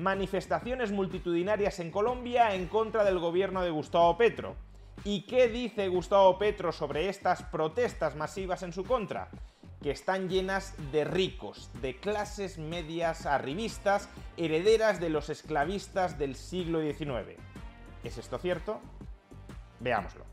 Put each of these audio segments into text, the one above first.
Manifestaciones multitudinarias en Colombia en contra del gobierno de Gustavo Petro. ¿Y qué dice Gustavo Petro sobre estas protestas masivas en su contra? que están llenas de ricos, de clases medias arribistas, herederas de los esclavistas del siglo XIX. ¿Es esto cierto? Veámoslo.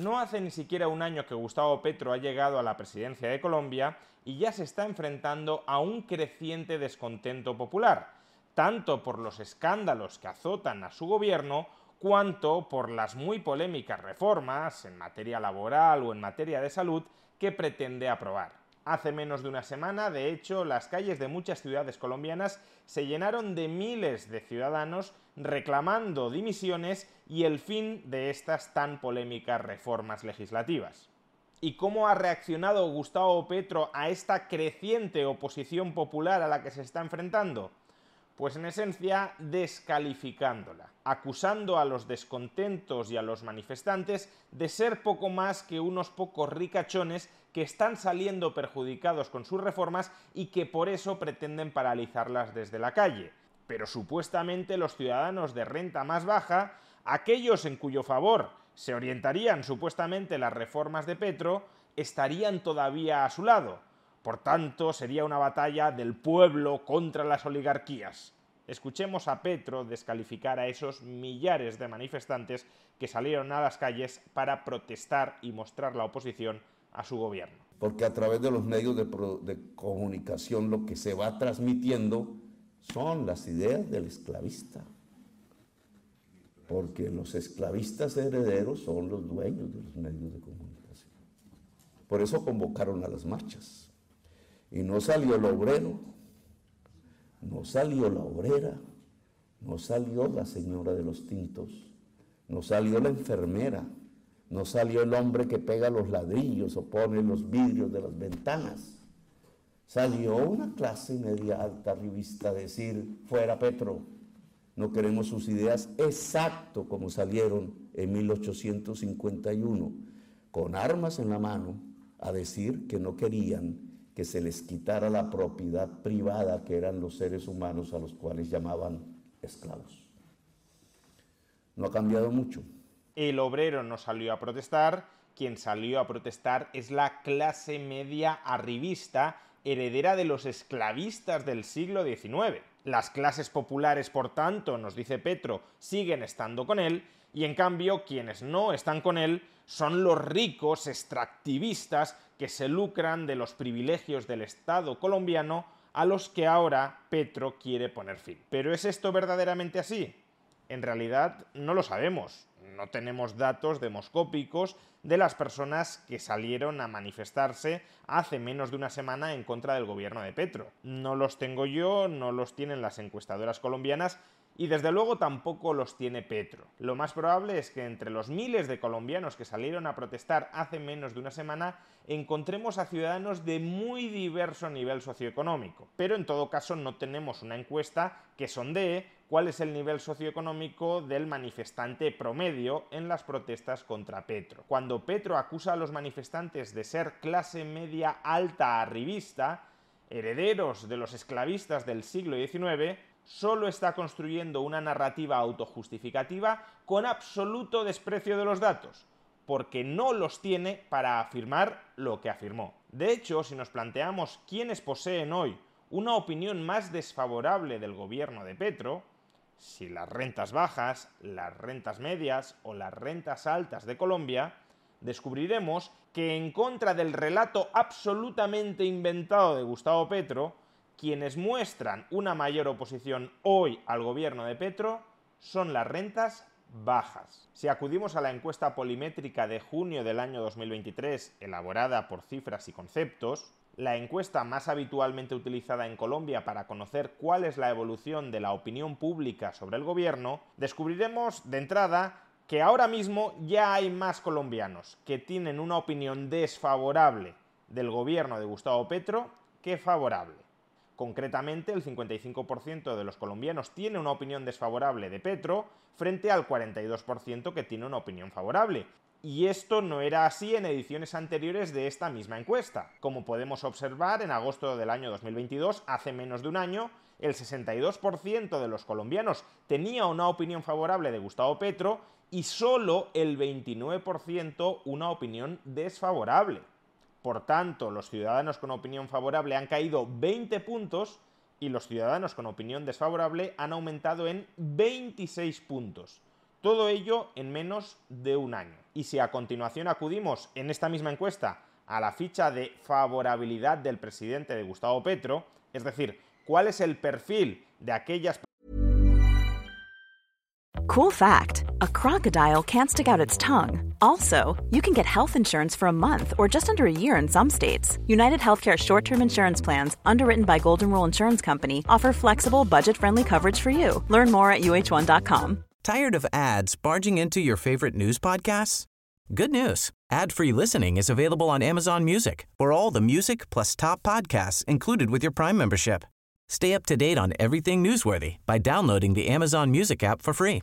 No hace ni siquiera un año que Gustavo Petro ha llegado a la presidencia de Colombia y ya se está enfrentando a un creciente descontento popular, tanto por los escándalos que azotan a su gobierno cuanto por las muy polémicas reformas en materia laboral o en materia de salud que pretende aprobar. Hace menos de una semana, de hecho, las calles de muchas ciudades colombianas se llenaron de miles de ciudadanos reclamando dimisiones y el fin de estas tan polémicas reformas legislativas. ¿Y cómo ha reaccionado Gustavo Petro a esta creciente oposición popular a la que se está enfrentando? Pues en esencia descalificándola, acusando a los descontentos y a los manifestantes de ser poco más que unos pocos ricachones que están saliendo perjudicados con sus reformas y que por eso pretenden paralizarlas desde la calle. Pero supuestamente los ciudadanos de renta más baja, aquellos en cuyo favor se orientarían supuestamente las reformas de Petro, estarían todavía a su lado por tanto, sería una batalla del pueblo contra las oligarquías. Escuchemos a Petro descalificar a esos millares de manifestantes que salieron a las calles para protestar y mostrar la oposición a su gobierno. Porque a través de los medios de, comunicación lo que se va transmitiendo son las ideas del esclavista. Porque los esclavistas herederos son los dueños de los medios de comunicación. Por eso convocaron a las marchas. Y no salió el obrero, no salió la obrera, no salió la señora de los tintos, no salió la enfermera, no salió el hombre que pega los ladrillos o pone los vidrios de las ventanas. Salió una clase media alta arribista a decir, fuera Petro, no queremos sus ideas. Exacto como salieron en 1851, con armas en la mano, a decir que no querían que se les quitara la propiedad privada que eran los seres humanos a los cuales llamaban esclavos. No ha cambiado mucho. El obrero no salió a protestar, quien salió a protestar es la clase media arribista heredera de los esclavistas del siglo XIX. Las clases populares, por tanto, nos dice Petro, siguen estando con él, y en cambio quienes no están con él son los ricos extractivistas que se lucran de los privilegios del Estado colombiano a los que ahora Petro quiere poner fin. ¿Pero es esto verdaderamente así? En realidad no lo sabemos. No tenemos datos demoscópicos de las personas que salieron a manifestarse hace menos de una semana en contra del gobierno de Petro. No los tengo yo, no los tienen las encuestadoras colombianas y desde luego tampoco los tiene Petro. Lo más probable es que entre los miles de colombianos que salieron a protestar hace menos de una semana encontremos a ciudadanos de muy diverso nivel socioeconómico. Pero en todo caso no tenemos una encuesta que sondee cuál es el nivel socioeconómico del manifestante promedio en las protestas contra Petro. Cuando Petro acusa a los manifestantes de ser clase media alta arribista, herederos de los esclavistas del siglo XIX, solo está construyendo una narrativa autojustificativa con absoluto desprecio de los datos, porque no los tiene para afirmar lo que afirmó. De hecho, si nos planteamos quiénes poseen hoy una opinión más desfavorable del gobierno de Petro, si las rentas bajas, las rentas medias o las rentas altas de Colombia, descubriremos que en contra del relato absolutamente inventado de Gustavo Petro, quienes muestran una mayor oposición hoy al gobierno de Petro son las rentas bajas. Si acudimos a la encuesta polimétrica de junio del año 2023, elaborada por cifras y conceptos, la encuesta más habitualmente utilizada en Colombia para conocer cuál es la evolución de la opinión pública sobre el gobierno, descubriremos de entrada que ahora mismo ya hay más colombianos que tienen una opinión desfavorable del gobierno de Gustavo Petro que favorable. Concretamente, el 55% de los colombianos tiene una opinión desfavorable de Petro frente al 42% que tiene una opinión favorable. Y esto no era así en ediciones anteriores de esta misma encuesta. Como podemos observar, en agosto del año 2022, hace menos de un año, el 62% de los colombianos tenía una opinión favorable de Gustavo Petro y solo el 29% una opinión desfavorable. Por tanto, los ciudadanos con opinión favorable han caído 20 puntos y los ciudadanos con opinión desfavorable han aumentado en 26 puntos. Todo ello en menos de un año. Y si a continuación acudimos en esta misma encuesta a la ficha de favorabilidad del presidente de Gustavo Petro, es decir, cuál es el perfil de aquellas Cool fact, a crocodile can't stick out its tongue. Also, you can get health insurance for a month or just under a year in some states. United Healthcare short term insurance plans, underwritten by Golden Rule Insurance Company, offer flexible, budget friendly coverage for you. Learn more at uh1.com. Tired of ads barging into your favorite news podcasts? Good news ad free listening is available on Amazon Music for all the music plus top podcasts included with your Prime membership. Stay up to date on everything newsworthy by downloading the Amazon Music app for free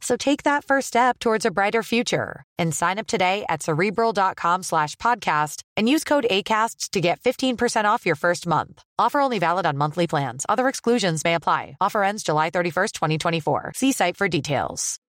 So take that first step towards a brighter future and sign up today at cerebral.com slash podcast and use code ACasts to get 15% off your first month. Offer only valid on monthly plans. Other exclusions may apply. Offer ends July 31st, 2024. See site for details.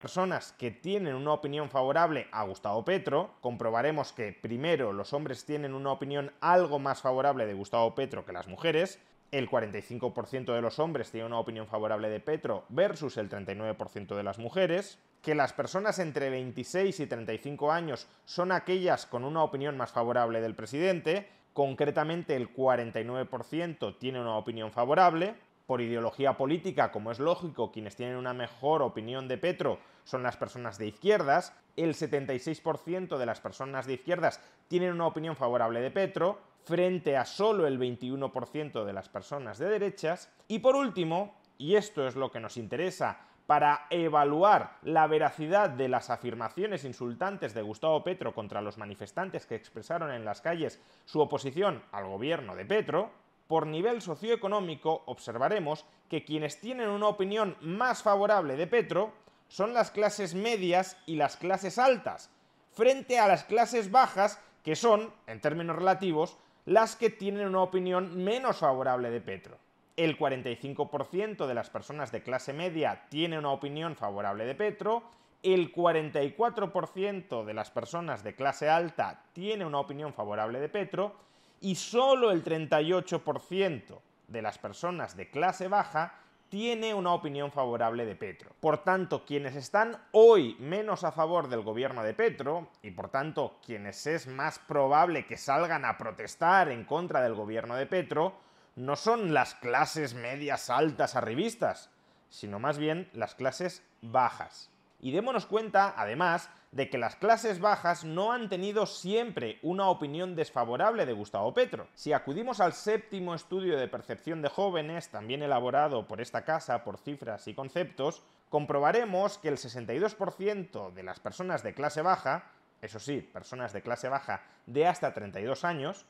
Personas que tienen una opinión favorable a Gustavo Petro, comprobaremos que primero los hombres tienen una opinión algo más favorable de Gustavo Petro que las mujeres, el 45% de los hombres tiene una opinión favorable de Petro versus el 39% de las mujeres, que las personas entre 26 y 35 años son aquellas con una opinión más favorable del presidente, concretamente el 49% tiene una opinión favorable, por ideología política, como es lógico, quienes tienen una mejor opinión de Petro son las personas de izquierdas, el 76% de las personas de izquierdas tienen una opinión favorable de Petro, frente a solo el 21% de las personas de derechas. Y por último, y esto es lo que nos interesa para evaluar la veracidad de las afirmaciones insultantes de Gustavo Petro contra los manifestantes que expresaron en las calles su oposición al gobierno de Petro, por nivel socioeconómico observaremos que quienes tienen una opinión más favorable de Petro son las clases medias y las clases altas, frente a las clases bajas que son, en términos relativos, las que tienen una opinión menos favorable de Petro. El 45% de las personas de clase media tiene una opinión favorable de Petro, el 44% de las personas de clase alta tiene una opinión favorable de Petro y solo el 38% de las personas de clase baja tiene una opinión favorable de Petro. Por tanto, quienes están hoy menos a favor del gobierno de Petro, y por tanto quienes es más probable que salgan a protestar en contra del gobierno de Petro, no son las clases medias altas arribistas, sino más bien las clases bajas. Y démonos cuenta, además, de que las clases bajas no han tenido siempre una opinión desfavorable de Gustavo Petro. Si acudimos al séptimo estudio de percepción de jóvenes, también elaborado por esta casa por cifras y conceptos, comprobaremos que el 62% de las personas de clase baja, eso sí, personas de clase baja de hasta 32 años,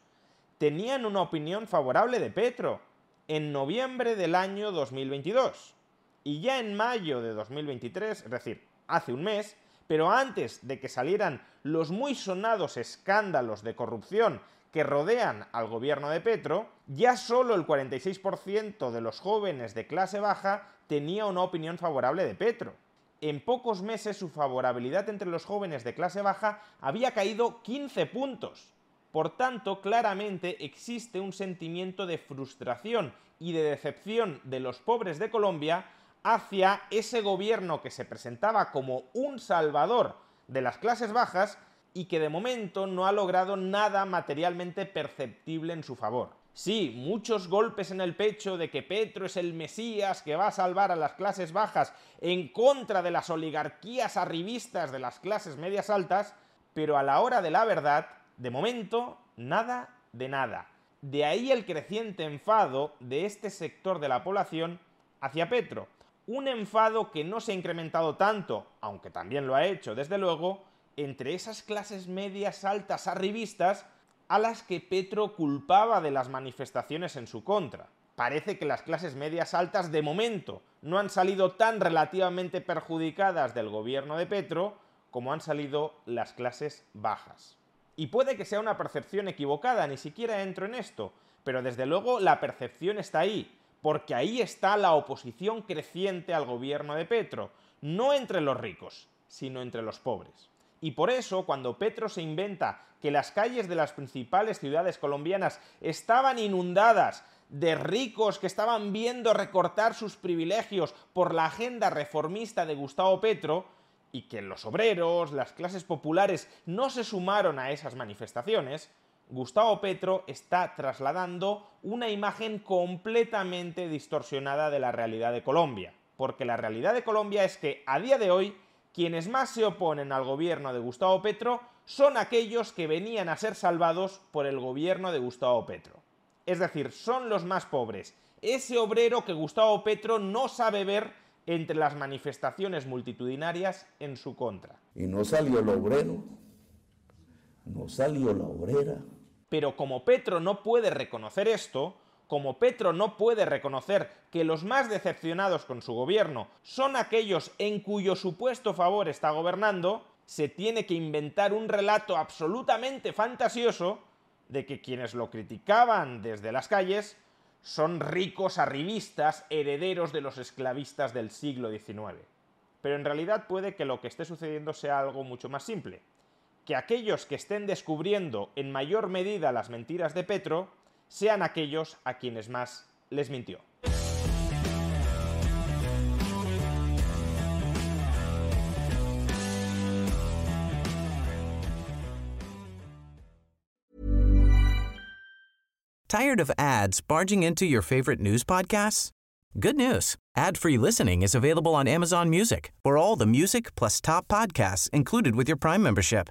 tenían una opinión favorable de Petro. en noviembre del año 2022. Y ya en mayo de 2023, es decir, hace un mes, pero antes de que salieran los muy sonados escándalos de corrupción que rodean al gobierno de Petro, ya solo el 46% de los jóvenes de clase baja tenía una opinión favorable de Petro. En pocos meses su favorabilidad entre los jóvenes de clase baja había caído 15 puntos. Por tanto, claramente existe un sentimiento de frustración y de decepción de los pobres de Colombia hacia ese gobierno que se presentaba como un salvador de las clases bajas y que de momento no ha logrado nada materialmente perceptible en su favor. Sí, muchos golpes en el pecho de que Petro es el Mesías que va a salvar a las clases bajas en contra de las oligarquías arribistas de las clases medias altas, pero a la hora de la verdad, de momento, nada de nada. De ahí el creciente enfado de este sector de la población hacia Petro. Un enfado que no se ha incrementado tanto, aunque también lo ha hecho, desde luego, entre esas clases medias altas arribistas a las que Petro culpaba de las manifestaciones en su contra. Parece que las clases medias altas de momento no han salido tan relativamente perjudicadas del gobierno de Petro como han salido las clases bajas. Y puede que sea una percepción equivocada, ni siquiera entro en esto, pero desde luego la percepción está ahí, porque ahí está la oposición creciente al gobierno de Petro, no entre los ricos, sino entre los pobres. Y por eso, cuando Petro se inventa que las calles de las principales ciudades colombianas estaban inundadas de ricos que estaban viendo recortar sus privilegios por la agenda reformista de Gustavo Petro, y que los obreros, las clases populares no se sumaron a esas manifestaciones, Gustavo Petro está trasladando una imagen completamente distorsionada de la realidad de Colombia. Porque la realidad de Colombia es que a día de hoy quienes más se oponen al gobierno de Gustavo Petro son aquellos que venían a ser salvados por el gobierno de Gustavo Petro. Es decir, son los más pobres, ese obrero que Gustavo Petro no sabe ver entre las manifestaciones multitudinarias en su contra. Y no salió el obrero, no salió la obrera. Pero como Petro no puede reconocer esto, como Petro no puede reconocer que los más decepcionados con su gobierno son aquellos en cuyo supuesto favor está gobernando, se tiene que inventar un relato absolutamente fantasioso de que quienes lo criticaban desde las calles son ricos arribistas herederos de los esclavistas del siglo XIX. Pero en realidad puede que lo que esté sucediendo sea algo mucho más simple, que aquellos que estén descubriendo en mayor medida las mentiras de Petro sean aquellos a quienes más les mintió. Tired of ads barging into your favorite news podcasts? Good news. Ad-free listening is available on Amazon Music. For all the music plus top podcasts included with your Prime membership.